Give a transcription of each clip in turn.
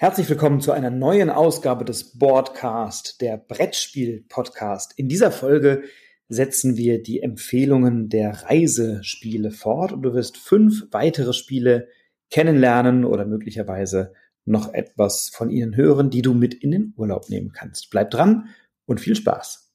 Herzlich willkommen zu einer neuen Ausgabe des Boardcast, der Brettspiel-Podcast. In dieser Folge setzen wir die Empfehlungen der Reisespiele fort und du wirst fünf weitere Spiele kennenlernen oder möglicherweise noch etwas von ihnen hören, die du mit in den Urlaub nehmen kannst. Bleib dran und viel Spaß.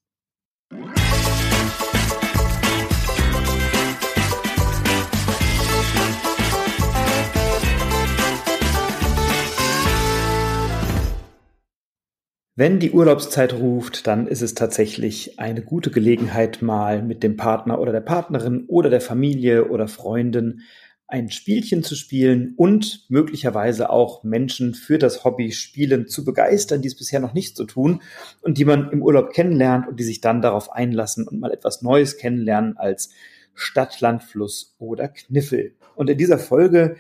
Wenn die Urlaubszeit ruft, dann ist es tatsächlich eine gute Gelegenheit, mal mit dem Partner oder der Partnerin oder der Familie oder Freundin ein Spielchen zu spielen und möglicherweise auch Menschen für das Hobby Spielen zu begeistern, die es bisher noch nicht so tun und die man im Urlaub kennenlernt und die sich dann darauf einlassen und mal etwas Neues kennenlernen als Stadt, Land, Fluss oder Kniffel. Und in dieser Folge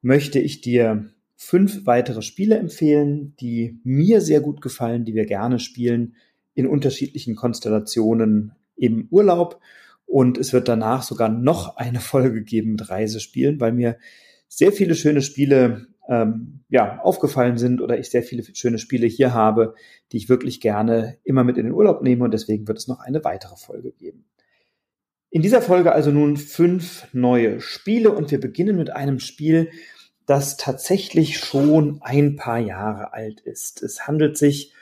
möchte ich dir fünf weitere Spiele empfehlen, die mir sehr gut gefallen, die wir gerne spielen in unterschiedlichen Konstellationen im Urlaub. Und es wird danach sogar noch eine Folge geben mit Reisespielen, weil mir sehr viele schöne Spiele ähm, ja, aufgefallen sind oder ich sehr viele schöne Spiele hier habe, die ich wirklich gerne immer mit in den Urlaub nehme und deswegen wird es noch eine weitere Folge geben. In dieser Folge also nun fünf neue Spiele und wir beginnen mit einem Spiel, das tatsächlich schon ein paar Jahre alt ist. Es handelt sich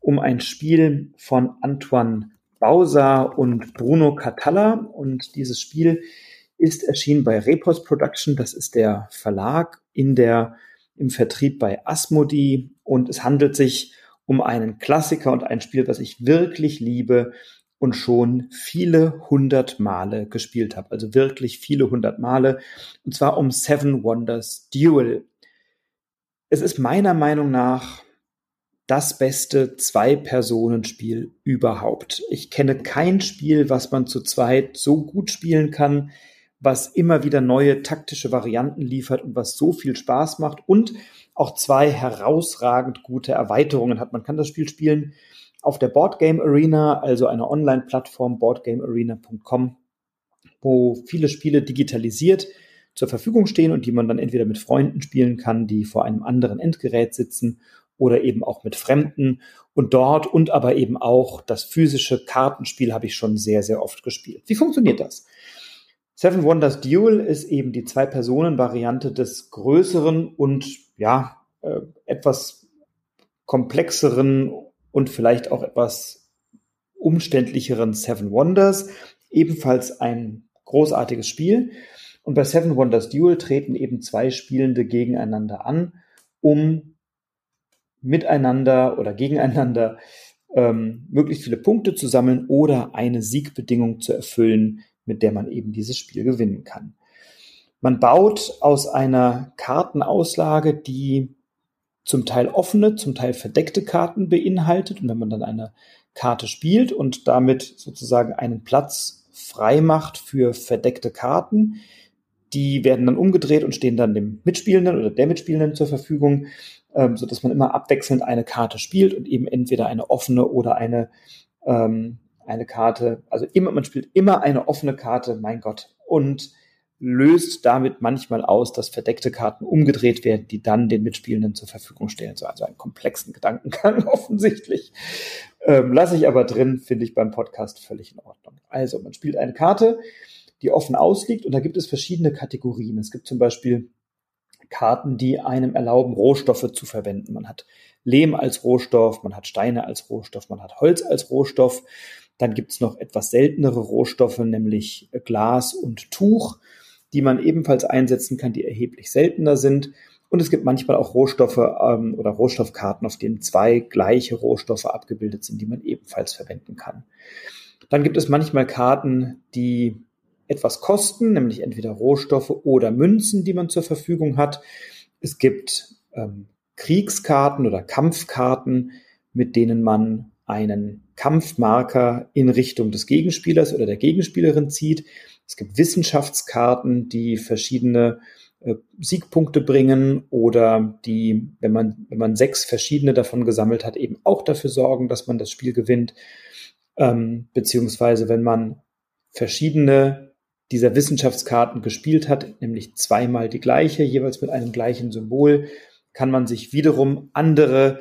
um ein Spiel von Antoine Bauser und Bruno Catalla. Und dieses Spiel ist erschienen bei Repos Production, das ist der Verlag in der im Vertrieb bei Asmodee. Und es handelt sich um einen Klassiker und ein Spiel, was ich wirklich liebe, und schon viele hundert Male gespielt habe. Also wirklich viele hundert Male. Und zwar um Seven Wonders Duel. Es ist meiner Meinung nach das beste Zwei-Personen-Spiel überhaupt. Ich kenne kein Spiel, was man zu zweit so gut spielen kann, was immer wieder neue taktische Varianten liefert und was so viel Spaß macht und auch zwei herausragend gute Erweiterungen hat. Man kann das Spiel spielen auf der Boardgame Arena, also einer Online-Plattform boardgamearena.com, wo viele Spiele digitalisiert zur Verfügung stehen und die man dann entweder mit Freunden spielen kann, die vor einem anderen Endgerät sitzen oder eben auch mit Fremden. Und dort und aber eben auch das physische Kartenspiel habe ich schon sehr, sehr oft gespielt. Wie funktioniert das? Seven Wonders Duel ist eben die Zwei-Personen-Variante des größeren und ja, äh, etwas komplexeren und vielleicht auch etwas umständlicheren Seven Wonders. Ebenfalls ein großartiges Spiel. Und bei Seven Wonders Duel treten eben zwei Spielende gegeneinander an, um miteinander oder gegeneinander ähm, möglichst viele Punkte zu sammeln oder eine Siegbedingung zu erfüllen, mit der man eben dieses Spiel gewinnen kann. Man baut aus einer Kartenauslage, die zum Teil offene, zum Teil verdeckte Karten beinhaltet. Und wenn man dann eine Karte spielt und damit sozusagen einen Platz frei macht für verdeckte Karten, die werden dann umgedreht und stehen dann dem Mitspielenden oder der Mitspielenden zur Verfügung, ähm, so dass man immer abwechselnd eine Karte spielt und eben entweder eine offene oder eine ähm, eine Karte, also immer man spielt immer eine offene Karte, mein Gott. Und löst damit manchmal aus, dass verdeckte Karten umgedreht werden, die dann den Mitspielenden zur Verfügung stellen. So also einen komplexen Gedankengang offensichtlich. Ähm, lasse ich aber drin, finde ich beim Podcast völlig in Ordnung. Also man spielt eine Karte, die offen ausliegt und da gibt es verschiedene Kategorien. Es gibt zum Beispiel Karten, die einem erlauben, Rohstoffe zu verwenden. Man hat Lehm als Rohstoff, man hat Steine als Rohstoff, man hat Holz als Rohstoff. Dann gibt es noch etwas seltenere Rohstoffe, nämlich Glas und Tuch die man ebenfalls einsetzen kann, die erheblich seltener sind. Und es gibt manchmal auch Rohstoffe ähm, oder Rohstoffkarten, auf denen zwei gleiche Rohstoffe abgebildet sind, die man ebenfalls verwenden kann. Dann gibt es manchmal Karten, die etwas kosten, nämlich entweder Rohstoffe oder Münzen, die man zur Verfügung hat. Es gibt ähm, Kriegskarten oder Kampfkarten, mit denen man einen Kampfmarker in Richtung des Gegenspielers oder der Gegenspielerin zieht. Es gibt Wissenschaftskarten, die verschiedene äh, Siegpunkte bringen oder die, wenn man, wenn man sechs verschiedene davon gesammelt hat, eben auch dafür sorgen, dass man das Spiel gewinnt. Ähm, beziehungsweise wenn man verschiedene dieser Wissenschaftskarten gespielt hat, nämlich zweimal die gleiche, jeweils mit einem gleichen Symbol, kann man sich wiederum andere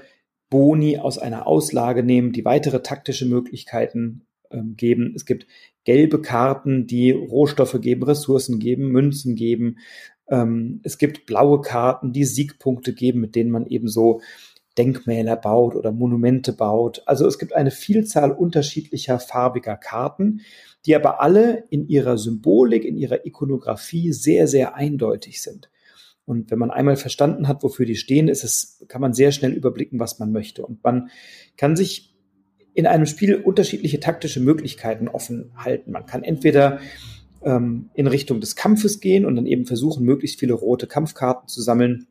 Boni aus einer Auslage nehmen, die weitere taktische Möglichkeiten ähm, geben. Es gibt gelbe Karten, die Rohstoffe geben, Ressourcen geben, Münzen geben. Ähm, es gibt blaue Karten, die Siegpunkte geben, mit denen man eben so Denkmäler baut oder Monumente baut. Also es gibt eine Vielzahl unterschiedlicher farbiger Karten, die aber alle in ihrer Symbolik, in ihrer Ikonografie sehr, sehr eindeutig sind. Und wenn man einmal verstanden hat, wofür die stehen, ist es, kann man sehr schnell überblicken, was man möchte. Und man kann sich in einem Spiel unterschiedliche taktische Möglichkeiten offen halten. Man kann entweder ähm, in Richtung des Kampfes gehen und dann eben versuchen, möglichst viele rote Kampfkarten zu sammeln,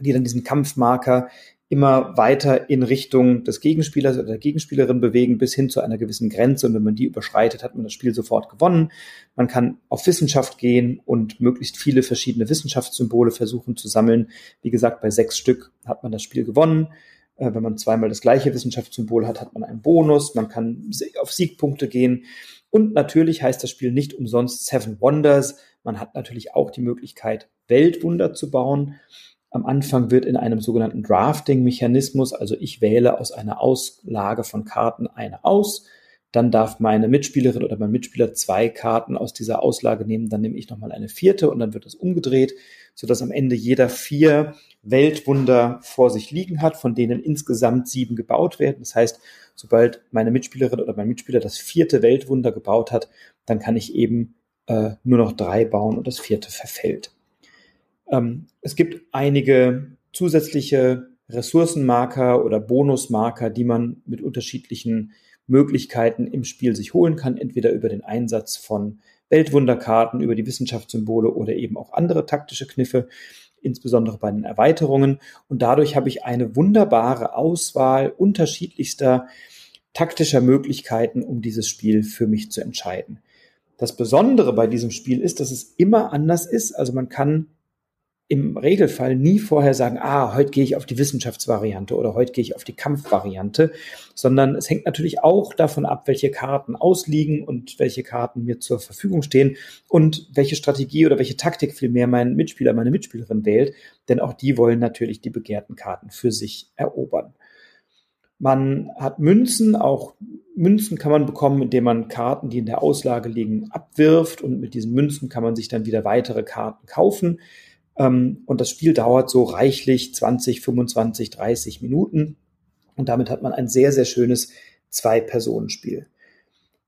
die dann diesen Kampfmarker immer weiter in Richtung des Gegenspielers oder der Gegenspielerin bewegen bis hin zu einer gewissen Grenze. Und wenn man die überschreitet, hat man das Spiel sofort gewonnen. Man kann auf Wissenschaft gehen und möglichst viele verschiedene Wissenschaftssymbole versuchen zu sammeln. Wie gesagt, bei sechs Stück hat man das Spiel gewonnen. Äh, wenn man zweimal das gleiche Wissenschaftssymbol hat, hat man einen Bonus. Man kann auf Siegpunkte gehen. Und natürlich heißt das Spiel nicht umsonst Seven Wonders. Man hat natürlich auch die Möglichkeit, Weltwunder zu bauen. Am Anfang wird in einem sogenannten Drafting-Mechanismus, also ich wähle aus einer Auslage von Karten eine aus, dann darf meine Mitspielerin oder mein Mitspieler zwei Karten aus dieser Auslage nehmen, dann nehme ich nochmal eine vierte und dann wird es umgedreht, sodass am Ende jeder vier Weltwunder vor sich liegen hat, von denen insgesamt sieben gebaut werden. Das heißt, sobald meine Mitspielerin oder mein Mitspieler das vierte Weltwunder gebaut hat, dann kann ich eben äh, nur noch drei bauen und das vierte verfällt. Ähm, es gibt einige zusätzliche Ressourcenmarker oder Bonusmarker, die man mit unterschiedlichen Möglichkeiten im Spiel sich holen kann, entweder über den Einsatz von Weltwunderkarten, über die Wissenschaftssymbole oder eben auch andere taktische Kniffe, insbesondere bei den Erweiterungen. Und dadurch habe ich eine wunderbare Auswahl unterschiedlichster taktischer Möglichkeiten, um dieses Spiel für mich zu entscheiden. Das Besondere bei diesem Spiel ist, dass es immer anders ist. Also man kann im Regelfall nie vorher sagen, ah, heute gehe ich auf die Wissenschaftsvariante oder heute gehe ich auf die Kampfvariante, sondern es hängt natürlich auch davon ab, welche Karten ausliegen und welche Karten mir zur Verfügung stehen und welche Strategie oder welche Taktik vielmehr mein Mitspieler, meine Mitspielerin wählt, denn auch die wollen natürlich die begehrten Karten für sich erobern. Man hat Münzen, auch Münzen kann man bekommen, indem man Karten, die in der Auslage liegen, abwirft und mit diesen Münzen kann man sich dann wieder weitere Karten kaufen. Ähm, und das Spiel dauert so reichlich 20, 25, 30 Minuten. Und damit hat man ein sehr, sehr schönes Zwei-Personen-Spiel.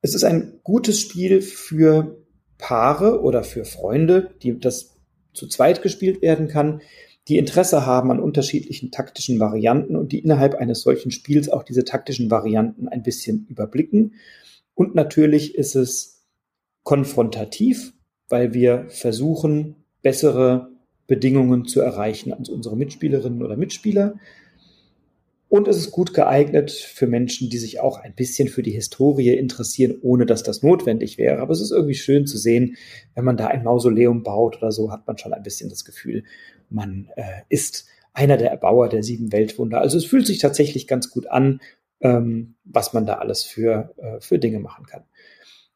Es ist ein gutes Spiel für Paare oder für Freunde, die das zu zweit gespielt werden kann, die Interesse haben an unterschiedlichen taktischen Varianten und die innerhalb eines solchen Spiels auch diese taktischen Varianten ein bisschen überblicken. Und natürlich ist es konfrontativ, weil wir versuchen, bessere Bedingungen zu erreichen als unsere Mitspielerinnen oder Mitspieler. Und es ist gut geeignet für Menschen, die sich auch ein bisschen für die Historie interessieren, ohne dass das notwendig wäre. Aber es ist irgendwie schön zu sehen, wenn man da ein Mausoleum baut oder so, hat man schon ein bisschen das Gefühl, man äh, ist einer der Erbauer der sieben Weltwunder. Also es fühlt sich tatsächlich ganz gut an, ähm, was man da alles für, äh, für Dinge machen kann.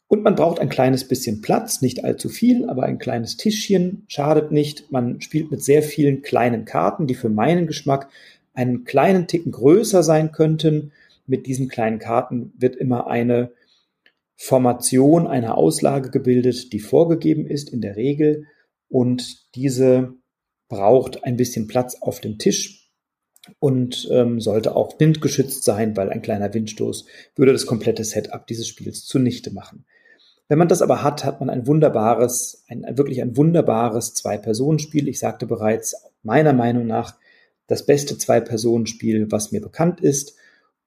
Und man braucht ein kleines bisschen Platz, nicht allzu viel, aber ein kleines Tischchen schadet nicht. Man spielt mit sehr vielen kleinen Karten, die für meinen Geschmack einen kleinen Ticken größer sein könnten. Mit diesen kleinen Karten wird immer eine Formation einer Auslage gebildet, die vorgegeben ist in der Regel. Und diese braucht ein bisschen Platz auf dem Tisch und ähm, sollte auch windgeschützt sein, weil ein kleiner Windstoß würde das komplette Setup dieses Spiels zunichte machen. Wenn man das aber hat, hat man ein wunderbares, ein, wirklich ein wunderbares Zwei-Personen-Spiel. Ich sagte bereits, meiner Meinung nach das beste Zwei-Personen-Spiel, was mir bekannt ist.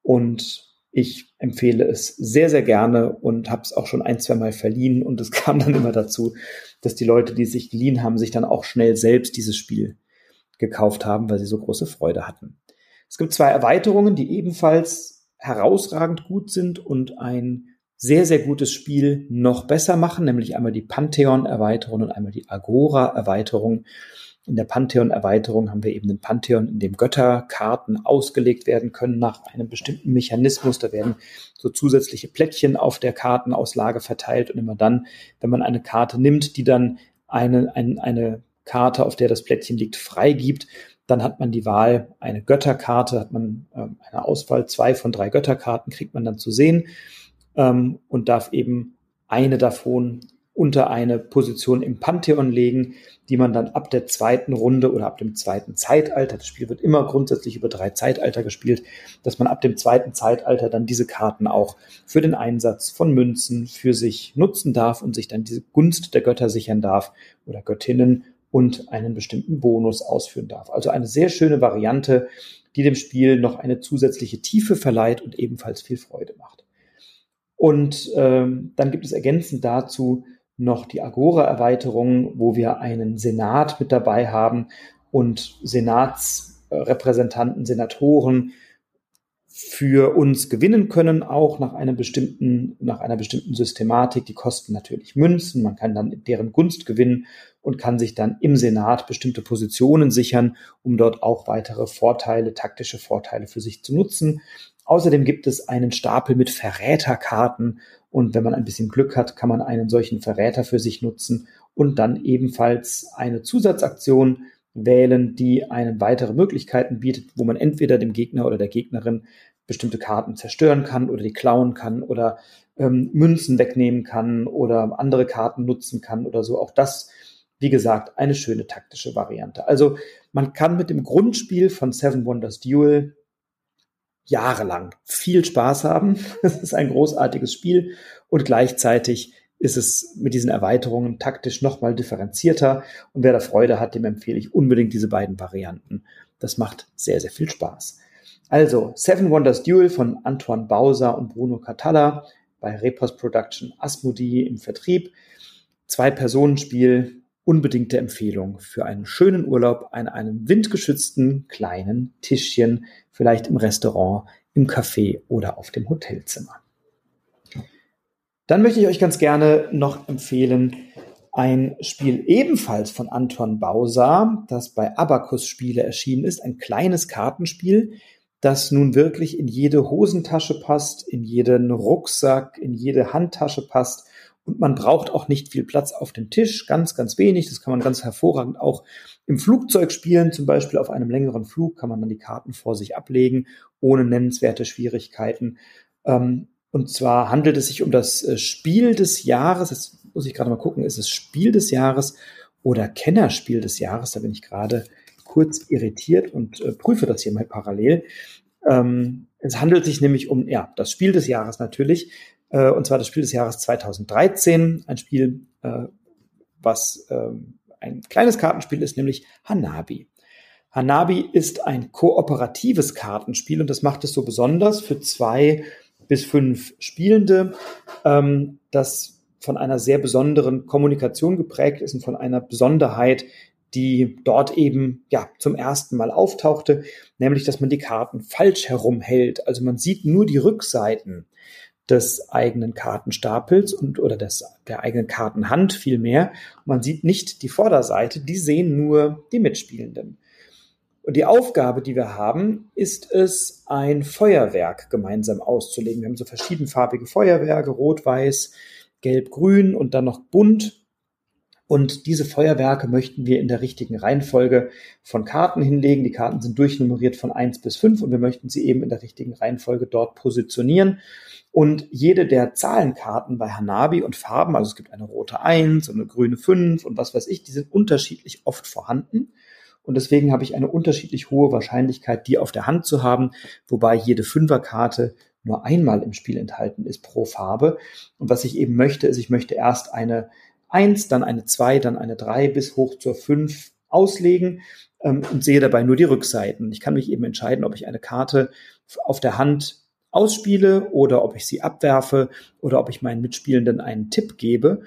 Und ich empfehle es sehr, sehr gerne und habe es auch schon ein, zwei Mal verliehen. Und es kam dann immer dazu, dass die Leute, die sich geliehen haben, sich dann auch schnell selbst dieses Spiel gekauft haben, weil sie so große Freude hatten. Es gibt zwei Erweiterungen, die ebenfalls herausragend gut sind und ein sehr, sehr gutes Spiel noch besser machen, nämlich einmal die Pantheon-Erweiterung und einmal die Agora-Erweiterung. In der Pantheon-Erweiterung haben wir eben den Pantheon, in dem Götterkarten ausgelegt werden können nach einem bestimmten Mechanismus. Da werden so zusätzliche Plättchen auf der Kartenauslage verteilt und immer dann, wenn man eine Karte nimmt, die dann eine, eine, eine Karte, auf der das Plättchen liegt, freigibt, Dann hat man die Wahl, eine Götterkarte, hat man ähm, eine Auswahl, zwei von drei Götterkarten kriegt man dann zu sehen ähm, und darf eben eine davon unter eine Position im Pantheon legen, die man dann ab der zweiten Runde oder ab dem zweiten Zeitalter, das Spiel wird immer grundsätzlich über drei Zeitalter gespielt, dass man ab dem zweiten Zeitalter dann diese Karten auch für den Einsatz von Münzen für sich nutzen darf und sich dann diese Gunst der Götter sichern darf oder Göttinnen und einen bestimmten Bonus ausführen darf. Also eine sehr schöne Variante, die dem Spiel noch eine zusätzliche Tiefe verleiht und ebenfalls viel Freude macht. Und ähm, dann gibt es ergänzend dazu noch die Agora-Erweiterung, wo wir einen Senat mit dabei haben und Senatsrepräsentanten, Senatoren für uns gewinnen können, auch nach einem bestimmten, nach einer bestimmten Systematik. Die kosten natürlich Münzen. Man kann dann deren Gunst gewinnen und kann sich dann im Senat bestimmte Positionen sichern, um dort auch weitere Vorteile, taktische Vorteile für sich zu nutzen. Außerdem gibt es einen Stapel mit Verräterkarten und wenn man ein bisschen Glück hat, kann man einen solchen Verräter für sich nutzen und dann ebenfalls eine Zusatzaktion wählen, die einem weitere Möglichkeiten bietet, wo man entweder dem Gegner oder der Gegnerin bestimmte Karten zerstören kann oder die klauen kann oder ähm, Münzen wegnehmen kann oder andere Karten nutzen kann oder so. Auch das, wie gesagt, eine schöne taktische Variante. Also man kann mit dem Grundspiel von Seven Wonders Duel jahrelang viel Spaß haben. Es ist ein großartiges Spiel und gleichzeitig ist es mit diesen Erweiterungen taktisch nochmal differenzierter. Und wer da Freude hat, dem empfehle ich unbedingt diese beiden Varianten. Das macht sehr, sehr viel Spaß. Also, Seven Wonders Duel von Antoine Bauser und Bruno Catalla bei Repos Production Asmodee im Vertrieb. Zwei-Personen-Spiel, unbedingte Empfehlung für einen schönen Urlaub an einem windgeschützten kleinen Tischchen, vielleicht im Restaurant, im Café oder auf dem Hotelzimmer. Dann möchte ich euch ganz gerne noch empfehlen, ein Spiel ebenfalls von Anton Bausa, das bei Abacus Spiele erschienen ist, ein kleines Kartenspiel, das nun wirklich in jede Hosentasche passt, in jeden Rucksack, in jede Handtasche passt und man braucht auch nicht viel Platz auf dem Tisch, ganz, ganz wenig. Das kann man ganz hervorragend auch im Flugzeug spielen. Zum Beispiel auf einem längeren Flug kann man dann die Karten vor sich ablegen, ohne nennenswerte Schwierigkeiten. Ähm, und zwar handelt es sich um das äh, Spiel des Jahres. Jetzt muss ich gerade mal gucken, ist es Spiel des Jahres oder Kennerspiel des Jahres? Da bin ich gerade kurz irritiert und äh, prüfe das hier mal parallel. Ähm, es handelt sich nämlich um ja das Spiel des Jahres natürlich äh, und zwar das Spiel des Jahres 2013, ein Spiel, äh, was äh, ein kleines Kartenspiel ist, nämlich Hanabi. Hanabi ist ein kooperatives Kartenspiel und das macht es so besonders für zwei bis fünf Spielende, ähm, das von einer sehr besonderen Kommunikation geprägt ist und von einer Besonderheit, die dort eben ja zum ersten Mal auftauchte, nämlich dass man die Karten falsch herum hält. Also man sieht nur die Rückseiten des eigenen Kartenstapels und oder des, der eigenen Kartenhand vielmehr. Man sieht nicht die Vorderseite, die sehen nur die Mitspielenden. Und die Aufgabe, die wir haben, ist es, ein Feuerwerk gemeinsam auszulegen. Wir haben so verschiedenfarbige Feuerwerke, rot, weiß, gelb, grün und dann noch bunt. Und diese Feuerwerke möchten wir in der richtigen Reihenfolge von Karten hinlegen. Die Karten sind durchnummeriert von eins bis fünf und wir möchten sie eben in der richtigen Reihenfolge dort positionieren. Und jede der Zahlenkarten bei Hanabi und Farben, also es gibt eine rote 1 und eine grüne 5 und was weiß ich, die sind unterschiedlich oft vorhanden. Und deswegen habe ich eine unterschiedlich hohe Wahrscheinlichkeit, die auf der Hand zu haben, wobei jede Fünferkarte nur einmal im Spiel enthalten ist pro Farbe. Und was ich eben möchte, ist, ich möchte erst eine 1, dann eine 2, dann eine 3 bis hoch zur 5 auslegen ähm, und sehe dabei nur die Rückseiten. Ich kann mich eben entscheiden, ob ich eine Karte auf der Hand ausspiele oder ob ich sie abwerfe oder ob ich meinen Mitspielenden einen Tipp gebe.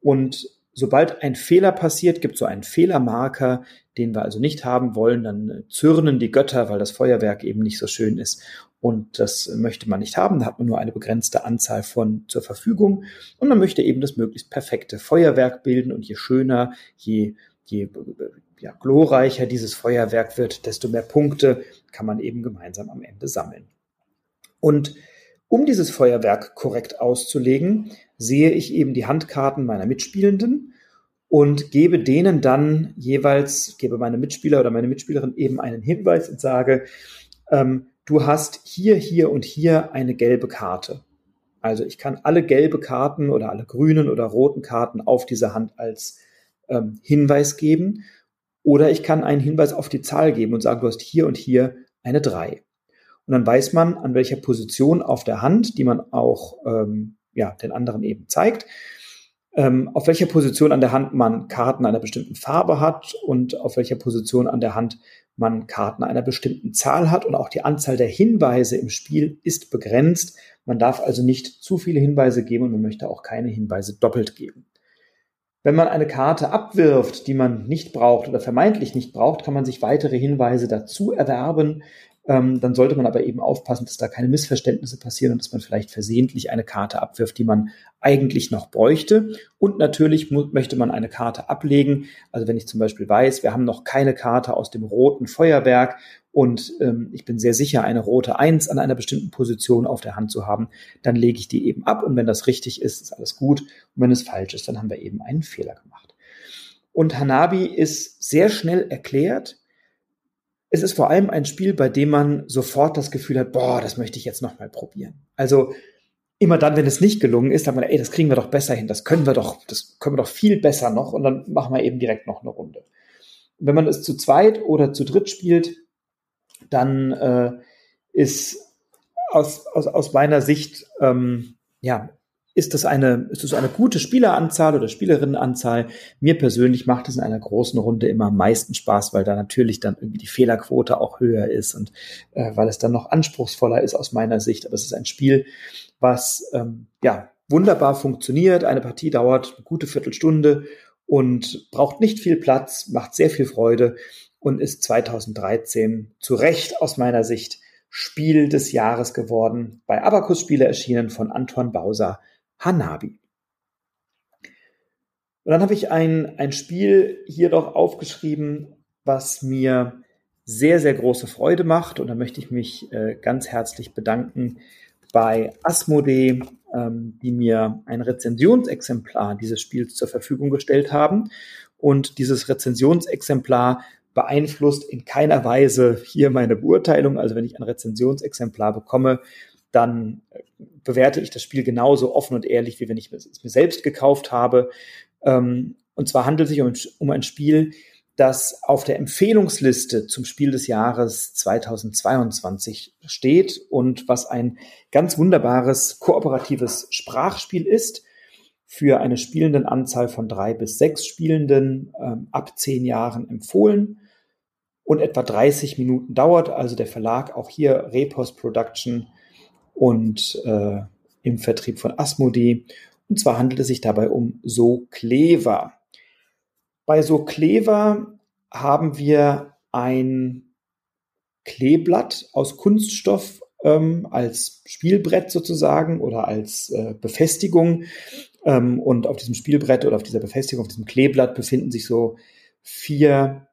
Und sobald ein Fehler passiert, gibt es so einen Fehlermarker, den wir also nicht haben wollen. Dann zürnen die Götter, weil das Feuerwerk eben nicht so schön ist. Und das möchte man nicht haben. Da hat man nur eine begrenzte Anzahl von zur Verfügung. Und man möchte eben das möglichst perfekte Feuerwerk bilden. Und je schöner, je, je ja, glorreicher dieses Feuerwerk wird, desto mehr Punkte kann man eben gemeinsam am Ende sammeln. Und um dieses Feuerwerk korrekt auszulegen, sehe ich eben die Handkarten meiner Mitspielenden und gebe denen dann jeweils, gebe meine Mitspieler oder meine Mitspielerin eben einen Hinweis und sage, ähm, du hast hier, hier und hier eine gelbe Karte. Also ich kann alle gelbe Karten oder alle grünen oder roten Karten auf diese Hand als ähm, Hinweis geben. Oder ich kann einen Hinweis auf die Zahl geben und sagen, du hast hier und hier eine 3. Und dann weiß man, an welcher Position auf der Hand, die man auch ähm, ja, den anderen eben zeigt, ähm, auf welcher Position an der Hand man Karten einer bestimmten Farbe hat und auf welcher Position an der Hand man Karten einer bestimmten Zahl hat. Und auch die Anzahl der Hinweise im Spiel ist begrenzt. Man darf also nicht zu viele Hinweise geben und man möchte auch keine Hinweise doppelt geben. Wenn man eine Karte abwirft, die man nicht braucht oder vermeintlich nicht braucht, kann man sich weitere Hinweise dazu erwerben. Ähm, dann sollte man aber eben aufpassen, dass da keine Missverständnisse passieren und dass man vielleicht versehentlich eine Karte abwirft, die man eigentlich noch bräuchte. Und natürlich möchte man eine Karte ablegen. Also wenn ich zum Beispiel weiß, wir haben noch keine Karte aus dem roten Feuerwerk und ähm, ich bin sehr sicher, eine rote Eins an einer bestimmten Position auf der Hand zu haben, dann lege ich die eben ab und wenn das richtig ist, ist alles gut. Und wenn es falsch ist, dann haben wir eben einen Fehler gemacht. Und Hanabi ist sehr schnell erklärt es ist vor allem ein Spiel, bei dem man sofort das Gefühl hat, boah, das möchte ich jetzt nochmal probieren. Also immer dann, wenn es nicht gelungen ist, sagt man, ey, das kriegen wir doch besser hin, das können wir doch, das können wir doch viel besser noch und dann machen wir eben direkt noch eine Runde. Wenn man es zu zweit oder zu dritt spielt, dann äh, ist aus, aus, aus meiner Sicht ähm, ja ist das eine, ist das eine gute Spieleranzahl oder Spielerinnenanzahl? Mir persönlich macht es in einer großen Runde immer am meisten Spaß, weil da natürlich dann irgendwie die Fehlerquote auch höher ist und äh, weil es dann noch anspruchsvoller ist aus meiner Sicht. Aber es ist ein Spiel, was ähm, ja wunderbar funktioniert. Eine Partie dauert eine gute Viertelstunde und braucht nicht viel Platz, macht sehr viel Freude und ist 2013 zu Recht aus meiner Sicht Spiel des Jahres geworden. Bei Abacus Spiele erschienen von Anton Bauser Hanabi. Und dann habe ich ein, ein Spiel hier doch aufgeschrieben, was mir sehr, sehr große Freude macht. Und da möchte ich mich äh, ganz herzlich bedanken bei Asmodee, ähm, die mir ein Rezensionsexemplar dieses Spiels zur Verfügung gestellt haben. Und dieses Rezensionsexemplar beeinflusst in keiner Weise hier meine Beurteilung. Also wenn ich ein Rezensionsexemplar bekomme, dann bewerte ich das Spiel genauso offen und ehrlich, wie wenn ich es mir selbst gekauft habe. Ähm, und zwar handelt es sich um, um ein Spiel, das auf der Empfehlungsliste zum Spiel des Jahres 2022 steht und was ein ganz wunderbares kooperatives Sprachspiel ist für eine spielenden Anzahl von drei bis sechs Spielenden ähm, ab zehn Jahren empfohlen und etwa 30 Minuten dauert. Also der Verlag auch hier Repos Production und äh, im Vertrieb von Asmodee. Und zwar handelt es sich dabei um So Clever. Bei So Clever haben wir ein Kleeblatt aus Kunststoff ähm, als Spielbrett sozusagen oder als äh, Befestigung. Ähm, und auf diesem Spielbrett oder auf dieser Befestigung, auf diesem Kleeblatt befinden sich so vier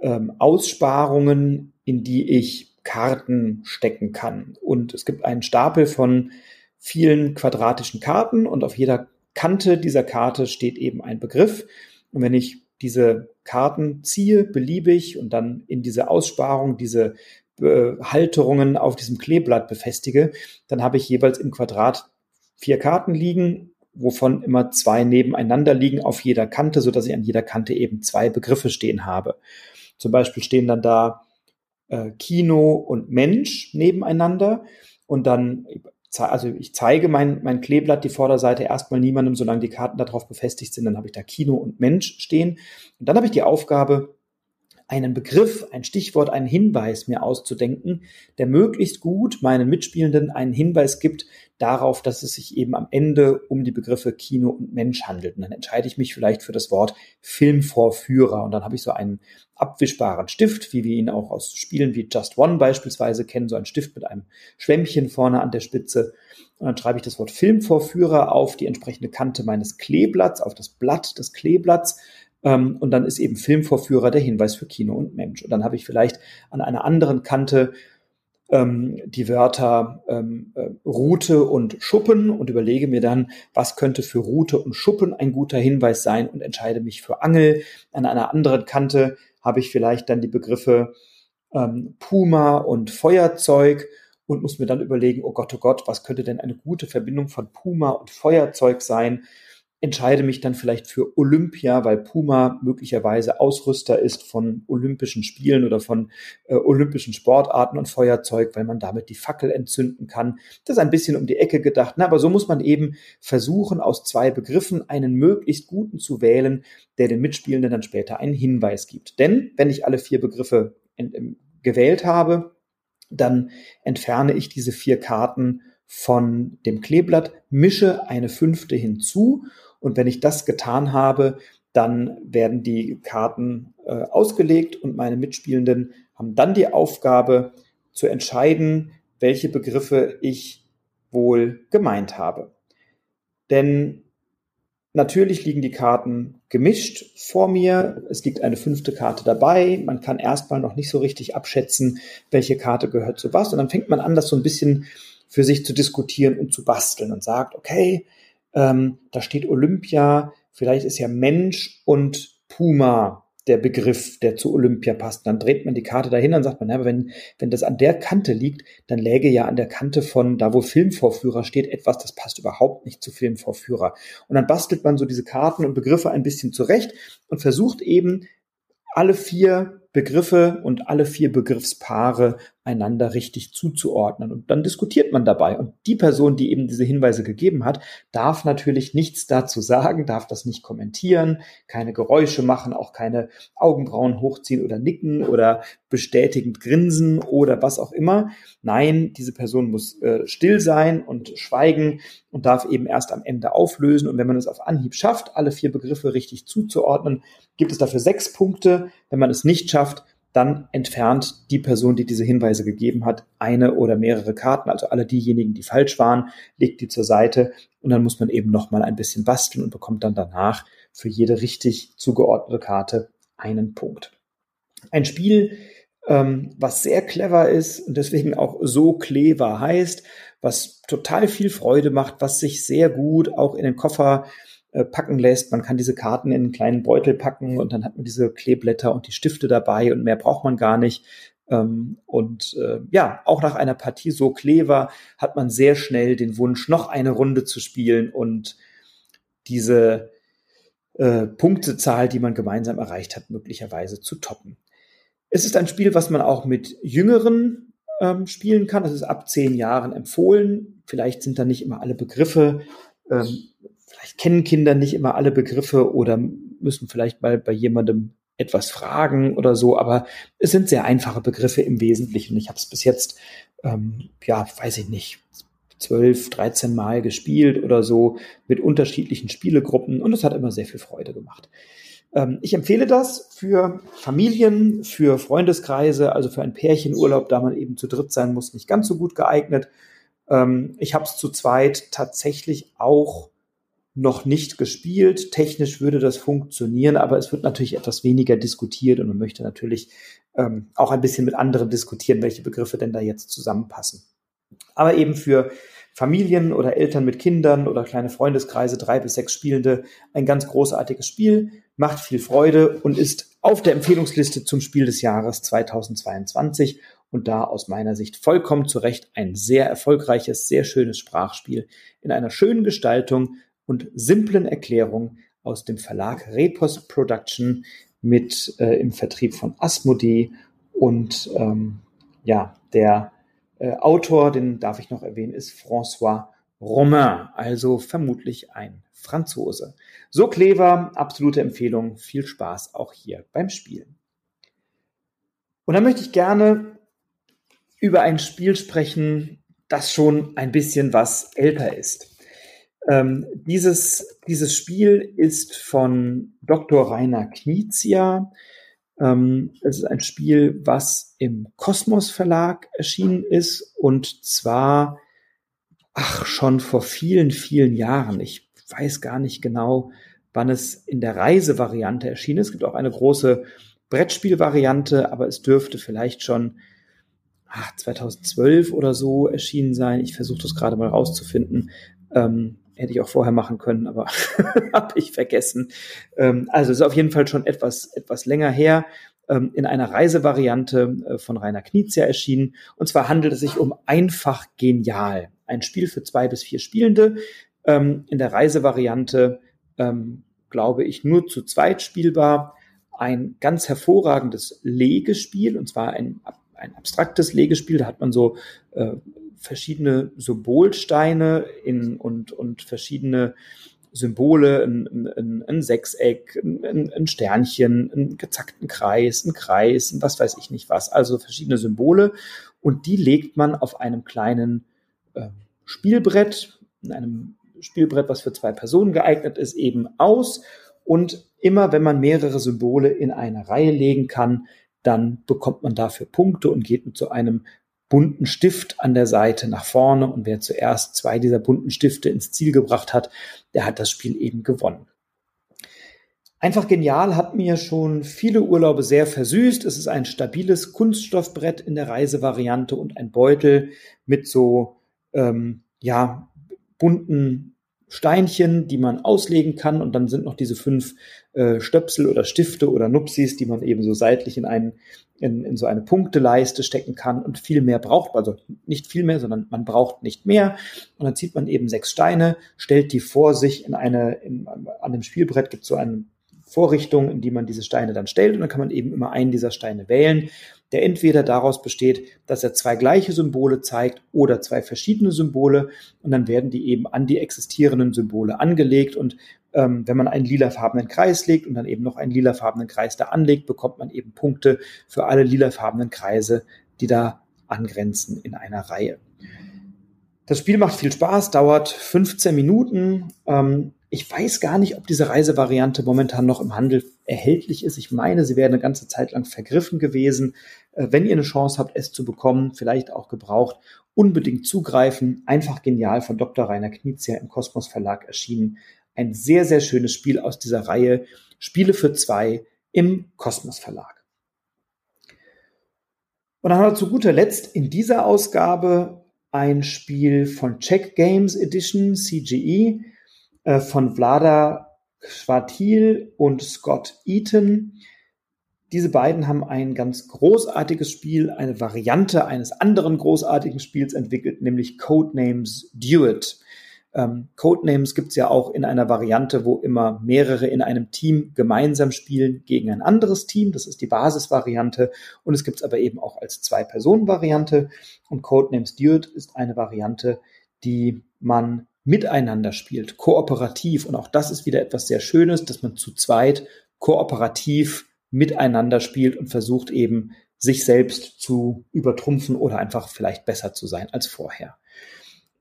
ähm, Aussparungen, in die ich Karten stecken kann. Und es gibt einen Stapel von vielen quadratischen Karten und auf jeder Kante dieser Karte steht eben ein Begriff. Und wenn ich diese Karten ziehe, beliebig und dann in diese Aussparung, diese Halterungen auf diesem Kleeblatt befestige, dann habe ich jeweils im Quadrat vier Karten liegen, wovon immer zwei nebeneinander liegen auf jeder Kante, so dass ich an jeder Kante eben zwei Begriffe stehen habe. Zum Beispiel stehen dann da äh, Kino und Mensch nebeneinander. Und dann, also ich zeige mein, mein Kleeblatt, die Vorderseite erstmal niemandem, solange die Karten darauf befestigt sind, dann habe ich da Kino und Mensch stehen. Und dann habe ich die Aufgabe, einen Begriff, ein Stichwort, einen Hinweis mir auszudenken, der möglichst gut meinen Mitspielenden einen Hinweis gibt darauf, dass es sich eben am Ende um die Begriffe Kino und Mensch handelt. Und dann entscheide ich mich vielleicht für das Wort Filmvorführer. Und dann habe ich so einen abwischbaren Stift, wie wir ihn auch aus Spielen wie Just One beispielsweise kennen, so ein Stift mit einem Schwämmchen vorne an der Spitze. Und dann schreibe ich das Wort Filmvorführer auf die entsprechende Kante meines Kleeblatts, auf das Blatt des Kleeblatts ähm, und dann ist eben Filmvorführer der Hinweis für Kino und Mensch. Und dann habe ich vielleicht an einer anderen Kante ähm, die Wörter ähm, äh, Route und Schuppen und überlege mir dann, was könnte für Route und Schuppen ein guter Hinweis sein und entscheide mich für Angel. An einer anderen Kante habe ich vielleicht dann die Begriffe ähm, Puma und Feuerzeug und muss mir dann überlegen, oh Gott, oh Gott, was könnte denn eine gute Verbindung von Puma und Feuerzeug sein? Entscheide mich dann vielleicht für Olympia, weil Puma möglicherweise Ausrüster ist von Olympischen Spielen oder von äh, olympischen Sportarten und Feuerzeug, weil man damit die Fackel entzünden kann. Das ist ein bisschen um die Ecke gedacht. Na, aber so muss man eben versuchen, aus zwei Begriffen einen möglichst guten zu wählen, der den Mitspielenden dann später einen Hinweis gibt. Denn wenn ich alle vier Begriffe gewählt habe, dann entferne ich diese vier Karten von dem Kleeblatt, mische eine fünfte hinzu und wenn ich das getan habe, dann werden die Karten äh, ausgelegt und meine Mitspielenden haben dann die Aufgabe zu entscheiden, welche Begriffe ich wohl gemeint habe. Denn Natürlich liegen die Karten gemischt vor mir. Es liegt eine fünfte Karte dabei. Man kann erstmal noch nicht so richtig abschätzen, welche Karte gehört zu was. Und dann fängt man an, das so ein bisschen für sich zu diskutieren und zu basteln und sagt, okay, ähm, da steht Olympia, vielleicht ist ja Mensch und Puma der Begriff, der zu Olympia passt. Dann dreht man die Karte dahin und sagt man, ja, wenn, wenn das an der Kante liegt, dann läge ja an der Kante von da, wo Filmvorführer steht, etwas, das passt überhaupt nicht zu Filmvorführer. Und dann bastelt man so diese Karten und Begriffe ein bisschen zurecht und versucht eben alle vier Begriffe und alle vier Begriffspaare einander richtig zuzuordnen. Und dann diskutiert man dabei. Und die Person, die eben diese Hinweise gegeben hat, darf natürlich nichts dazu sagen, darf das nicht kommentieren, keine Geräusche machen, auch keine Augenbrauen hochziehen oder nicken oder bestätigend grinsen oder was auch immer. Nein, diese Person muss äh, still sein und schweigen und darf eben erst am Ende auflösen. Und wenn man es auf Anhieb schafft, alle vier Begriffe richtig zuzuordnen, gibt es dafür sechs Punkte. Wenn man es nicht schafft, dann entfernt die Person, die diese Hinweise gegeben hat, eine oder mehrere Karten, also alle diejenigen, die falsch waren, legt die zur Seite und dann muss man eben nochmal ein bisschen basteln und bekommt dann danach für jede richtig zugeordnete Karte einen Punkt. Ein Spiel, ähm, was sehr clever ist und deswegen auch so clever heißt, was total viel Freude macht, was sich sehr gut auch in den Koffer äh, packen lässt. Man kann diese Karten in einen kleinen Beutel packen und dann hat man diese Kleeblätter und die Stifte dabei und mehr braucht man gar nicht. Ähm, und äh, ja, auch nach einer Partie so clever hat man sehr schnell den Wunsch, noch eine Runde zu spielen und diese äh, Punktezahl, die man gemeinsam erreicht hat, möglicherweise zu toppen. Es ist ein Spiel, was man auch mit Jüngeren ähm, spielen kann. Es ist ab zehn Jahren empfohlen. Vielleicht sind da nicht immer alle Begriffe ähm, vielleicht kennen Kinder nicht immer alle Begriffe oder müssen vielleicht mal bei jemandem etwas fragen oder so, aber es sind sehr einfache Begriffe im Wesentlichen. Ich habe es bis jetzt, ähm, ja, weiß ich nicht, zwölf, dreizehn Mal gespielt oder so mit unterschiedlichen Spielegruppen und es hat immer sehr viel Freude gemacht. Ähm, ich empfehle das für Familien, für Freundeskreise, also für einen Pärchenurlaub, da man eben zu dritt sein muss, nicht ganz so gut geeignet. Ähm, ich habe es zu zweit tatsächlich auch noch nicht gespielt. Technisch würde das funktionieren, aber es wird natürlich etwas weniger diskutiert und man möchte natürlich ähm, auch ein bisschen mit anderen diskutieren, welche Begriffe denn da jetzt zusammenpassen. Aber eben für Familien oder Eltern mit Kindern oder kleine Freundeskreise, drei bis sechs Spielende, ein ganz großartiges Spiel, macht viel Freude und ist auf der Empfehlungsliste zum Spiel des Jahres 2022 und da aus meiner Sicht vollkommen zu Recht ein sehr erfolgreiches, sehr schönes Sprachspiel in einer schönen Gestaltung und simplen Erklärung aus dem Verlag Repos Production mit äh, im Vertrieb von Asmodee und ähm, ja, der äh, Autor, den darf ich noch erwähnen, ist François Romain, also vermutlich ein Franzose. So clever, absolute Empfehlung, viel Spaß auch hier beim Spielen. Und dann möchte ich gerne über ein Spiel sprechen, das schon ein bisschen was älter ist. Ähm, dieses, dieses Spiel ist von Dr. Rainer Knizia. Ähm, es ist ein Spiel, was im Kosmos Verlag erschienen ist und zwar, ach, schon vor vielen, vielen Jahren. Ich weiß gar nicht genau, wann es in der Reisevariante erschienen ist. Es gibt auch eine große Brettspielvariante, aber es dürfte vielleicht schon 2012 oder so erschienen sein. Ich versuche das gerade mal rauszufinden. Ähm, hätte ich auch vorher machen können, aber habe ich vergessen. Ähm, also ist auf jeden Fall schon etwas, etwas länger her ähm, in einer Reisevariante äh, von Rainer Knizia erschienen. Und zwar handelt es sich um Einfach Genial. Ein Spiel für zwei bis vier Spielende. Ähm, in der Reisevariante, ähm, glaube ich, nur zu zweit spielbar. Ein ganz hervorragendes Legespiel, und zwar ein, ein abstraktes Legespiel. Da hat man so äh, verschiedene Symbolsteine in, und, und verschiedene Symbole, ein, ein, ein Sechseck, ein, ein, Sternchen, einen gezackten Kreis, ein Kreis, ein was weiß ich nicht was. Also verschiedene Symbole. Und die legt man auf einem kleinen äh, Spielbrett, in einem Spielbrett, was für zwei Personen geeignet ist, eben aus. Und immer wenn man mehrere Symbole in eine Reihe legen kann, dann bekommt man dafür Punkte und geht mit so einem bunten Stift an der Seite nach vorne und wer zuerst zwei dieser bunten Stifte ins Ziel gebracht hat, der hat das Spiel eben gewonnen. Einfach genial hat mir schon viele Urlaube sehr versüßt. Es ist ein stabiles Kunststoffbrett in der Reisevariante und ein Beutel mit so ähm, ja bunten Steinchen, die man auslegen kann. Und dann sind noch diese fünf äh, Stöpsel oder Stifte oder Nupsis, die man eben so seitlich in, einen, in, in so eine Punkteleiste stecken kann. Und viel mehr braucht, also nicht viel mehr, sondern man braucht nicht mehr. Und dann zieht man eben sechs Steine, stellt die vor sich in eine, in, an dem Spielbrett gibt es so eine Vorrichtung, in die man diese Steine dann stellt. Und dann kann man eben immer einen dieser Steine wählen der entweder daraus besteht, dass er zwei gleiche Symbole zeigt oder zwei verschiedene Symbole und dann werden die eben an die existierenden Symbole angelegt und ähm, wenn man einen lilafarbenen Kreis legt und dann eben noch einen lilafarbenen Kreis da anlegt, bekommt man eben Punkte für alle lilafarbenen Kreise, die da angrenzen in einer Reihe. Das Spiel macht viel Spaß, dauert 15 Minuten. Ähm, ich weiß gar nicht, ob diese Reisevariante momentan noch im Handel erhältlich ist. Ich meine, sie wäre eine ganze Zeit lang vergriffen gewesen. Äh, wenn ihr eine Chance habt, es zu bekommen, vielleicht auch gebraucht, unbedingt zugreifen. Einfach genial von Dr. Rainer Knizia im Kosmos Verlag erschienen. Ein sehr, sehr schönes Spiel aus dieser Reihe. Spiele für zwei im Kosmos Verlag. Und dann haben wir zu guter Letzt in dieser Ausgabe ein Spiel von Check Games Edition, CGE. Äh, von Vlada Schwartil und Scott Eaton. Diese beiden haben ein ganz großartiges Spiel, eine Variante eines anderen großartigen Spiels entwickelt, nämlich Codenames Duet. Ähm, Codenames gibt es ja auch in einer Variante, wo immer mehrere in einem Team gemeinsam spielen gegen ein anderes Team. Das ist die Basisvariante. Und es gibt es aber eben auch als Zwei-Personen-Variante. Und Codenames Duet ist eine Variante, die man miteinander spielt, kooperativ. Und auch das ist wieder etwas sehr Schönes, dass man zu zweit kooperativ miteinander spielt und versucht eben, sich selbst zu übertrumpfen oder einfach vielleicht besser zu sein als vorher.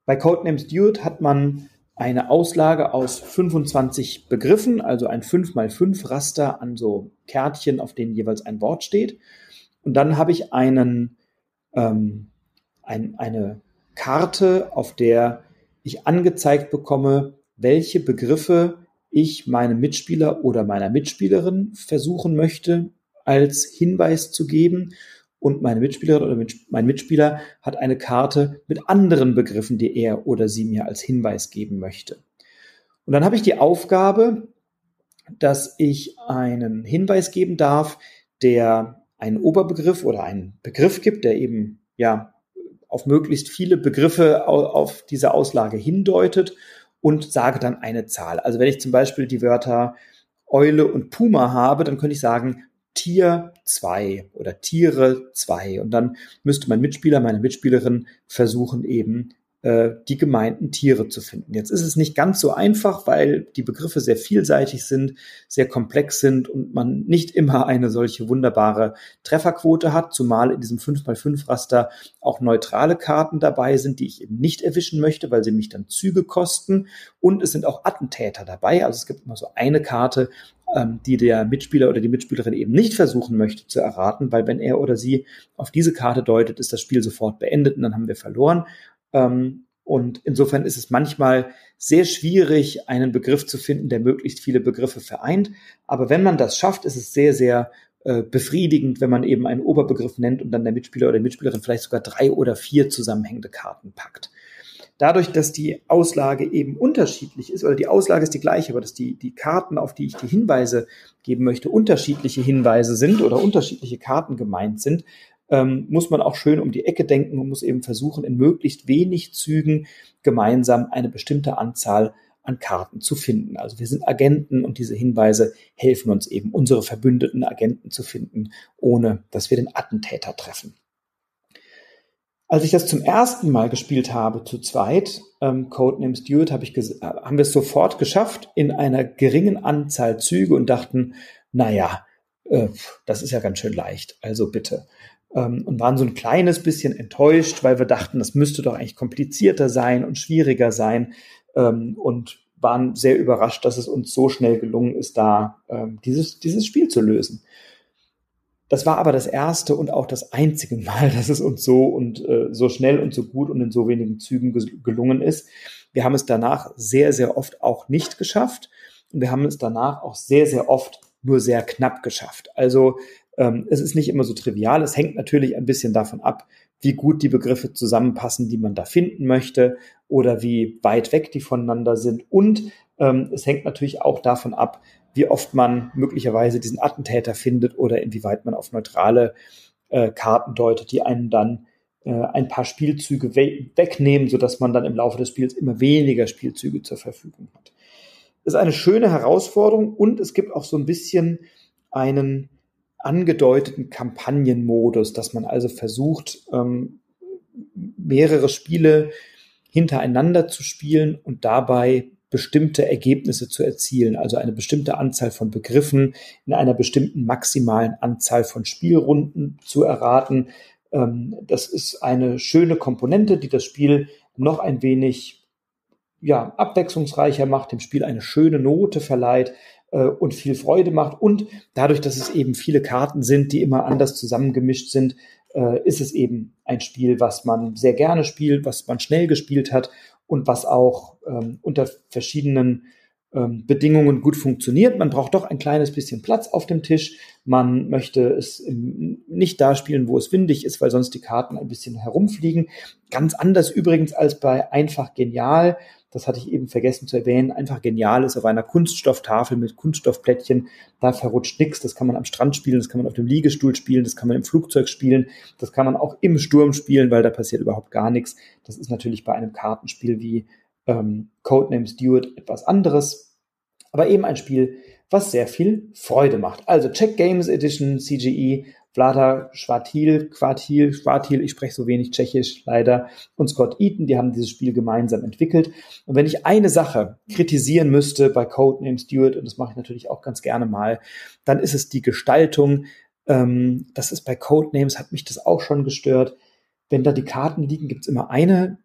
Bei Codenames Dude hat man eine Auslage aus 25 Begriffen, also ein 5x5 Raster an so Kärtchen, auf denen jeweils ein Wort steht. Und dann habe ich einen, ähm, ein, eine Karte, auf der ich angezeigt bekomme, welche Begriffe ich meinem Mitspieler oder meiner Mitspielerin versuchen möchte, als Hinweis zu geben. Und meine Mitspielerin oder mein Mitspieler hat eine Karte mit anderen Begriffen, die er oder sie mir als Hinweis geben möchte. Und dann habe ich die Aufgabe, dass ich einen Hinweis geben darf, der einen Oberbegriff oder einen Begriff gibt, der eben ja auf möglichst viele Begriffe auf diese Auslage hindeutet und sage dann eine Zahl. Also wenn ich zum Beispiel die Wörter Eule und Puma habe, dann könnte ich sagen Tier 2 oder Tiere 2 und dann müsste mein Mitspieler, meine Mitspielerin versuchen eben äh, die gemeinten Tiere zu finden. Jetzt ist es nicht ganz so einfach, weil die Begriffe sehr vielseitig sind, sehr komplex sind und man nicht immer eine solche wunderbare Trefferquote hat, zumal in diesem 5x5-Raster auch neutrale Karten dabei sind, die ich eben nicht erwischen möchte, weil sie mich dann Züge kosten. Und es sind auch Attentäter dabei. Also es gibt immer so eine Karte, ähm, die der Mitspieler oder die Mitspielerin eben nicht versuchen möchte zu erraten, weil wenn er oder sie auf diese Karte deutet, ist das Spiel sofort beendet und dann haben wir verloren. Ähm, und insofern ist es manchmal sehr schwierig, einen Begriff zu finden, der möglichst viele Begriffe vereint. Aber wenn man das schafft, ist es sehr, sehr äh, befriedigend, wenn man eben einen Oberbegriff nennt und dann der Mitspieler oder die Mitspielerin vielleicht sogar drei oder vier zusammenhängende Karten packt. Dadurch, dass die Auslage eben unterschiedlich ist, oder die Auslage ist die gleiche, aber dass die, die Karten, auf die ich die Hinweise geben möchte, unterschiedliche Hinweise sind oder unterschiedliche Karten gemeint sind, ähm, muss man auch schön um die Ecke denken und muss eben versuchen, in möglichst wenig Zügen gemeinsam eine bestimmte Anzahl an Karten zu finden. Also wir sind Agenten und diese Hinweise helfen uns eben, unsere verbündeten Agenten zu finden, ohne dass wir den Attentäter treffen. Als ich das zum ersten Mal gespielt habe, zu zweit, ähm, Codename Stewart, hab ich haben wir es sofort geschafft in einer geringen Anzahl Züge und dachten, naja, äh, das ist ja ganz schön leicht, also bitte ähm, und waren so ein kleines bisschen enttäuscht, weil wir dachten, das müsste doch eigentlich komplizierter sein und schwieriger sein ähm, und waren sehr überrascht, dass es uns so schnell gelungen ist, da ähm, dieses, dieses Spiel zu lösen. Das war aber das erste und auch das einzige Mal, dass es uns so und äh, so schnell und so gut und in so wenigen Zügen gelungen ist. Wir haben es danach sehr, sehr oft auch nicht geschafft und wir haben es danach auch sehr, sehr oft nur sehr knapp geschafft. Also ähm, es ist nicht immer so trivial. Es hängt natürlich ein bisschen davon ab, wie gut die Begriffe zusammenpassen, die man da finden möchte oder wie weit weg die voneinander sind. Und ähm, es hängt natürlich auch davon ab, wie oft man möglicherweise diesen Attentäter findet oder inwieweit man auf neutrale äh, Karten deutet, die einen dann äh, ein paar Spielzüge we wegnehmen, sodass man dann im Laufe des Spiels immer weniger Spielzüge zur Verfügung hat. Das ist eine schöne Herausforderung und es gibt auch so ein bisschen einen angedeuteten Kampagnenmodus, dass man also versucht, ähm, mehrere Spiele hintereinander zu spielen und dabei bestimmte Ergebnisse zu erzielen, also eine bestimmte Anzahl von Begriffen in einer bestimmten maximalen Anzahl von Spielrunden zu erraten. Ähm, das ist eine schöne Komponente, die das Spiel noch ein wenig ja, abwechslungsreicher macht, dem Spiel eine schöne Note verleiht, äh, und viel Freude macht. Und dadurch, dass es eben viele Karten sind, die immer anders zusammengemischt sind, äh, ist es eben ein Spiel, was man sehr gerne spielt, was man schnell gespielt hat und was auch ähm, unter verschiedenen ähm, Bedingungen gut funktioniert. Man braucht doch ein kleines bisschen Platz auf dem Tisch. Man möchte es im, nicht da spielen, wo es windig ist, weil sonst die Karten ein bisschen herumfliegen. Ganz anders übrigens als bei einfach genial das hatte ich eben vergessen zu erwähnen, einfach genial ist auf einer Kunststofftafel mit Kunststoffplättchen. Da verrutscht nichts. Das kann man am Strand spielen, das kann man auf dem Liegestuhl spielen, das kann man im Flugzeug spielen, das kann man auch im Sturm spielen, weil da passiert überhaupt gar nichts. Das ist natürlich bei einem Kartenspiel wie ähm, Codename Stewart etwas anderes, aber eben ein Spiel, was sehr viel Freude macht. Also Check Games Edition CGE Vlada Schwartil, Quartil, Schwartil, ich spreche so wenig Tschechisch leider, und Scott Eaton, die haben dieses Spiel gemeinsam entwickelt. Und wenn ich eine Sache kritisieren müsste bei Codename Stewart, und das mache ich natürlich auch ganz gerne mal, dann ist es die Gestaltung. Ähm, das ist bei Codenames, hat mich das auch schon gestört. Wenn da die Karten liegen, gibt es immer eine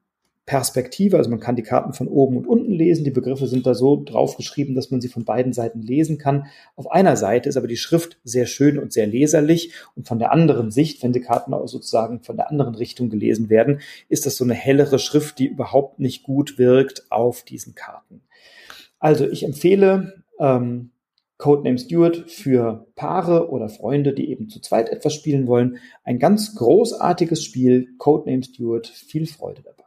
Perspektive, also man kann die Karten von oben und unten lesen. Die Begriffe sind da so draufgeschrieben, dass man sie von beiden Seiten lesen kann. Auf einer Seite ist aber die Schrift sehr schön und sehr leserlich und von der anderen Sicht, wenn die Karten auch sozusagen von der anderen Richtung gelesen werden, ist das so eine hellere Schrift, die überhaupt nicht gut wirkt auf diesen Karten. Also ich empfehle ähm, Codename Stewart für Paare oder Freunde, die eben zu zweit etwas spielen wollen. Ein ganz großartiges Spiel, Codename Stewart. Viel Freude dabei.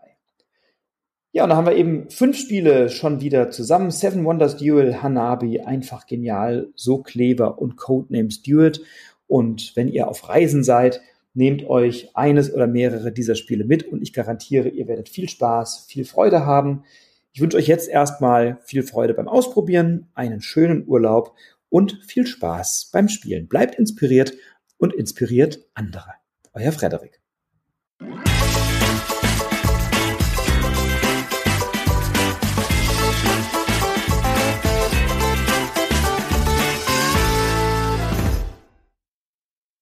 Ja, und da haben wir eben fünf Spiele schon wieder zusammen. Seven Wonders Duel, Hanabi, einfach genial, so clever und Codename Stewart. Und wenn ihr auf Reisen seid, nehmt euch eines oder mehrere dieser Spiele mit und ich garantiere, ihr werdet viel Spaß, viel Freude haben. Ich wünsche euch jetzt erstmal viel Freude beim Ausprobieren, einen schönen Urlaub und viel Spaß beim Spielen. Bleibt inspiriert und inspiriert andere. Euer Frederik.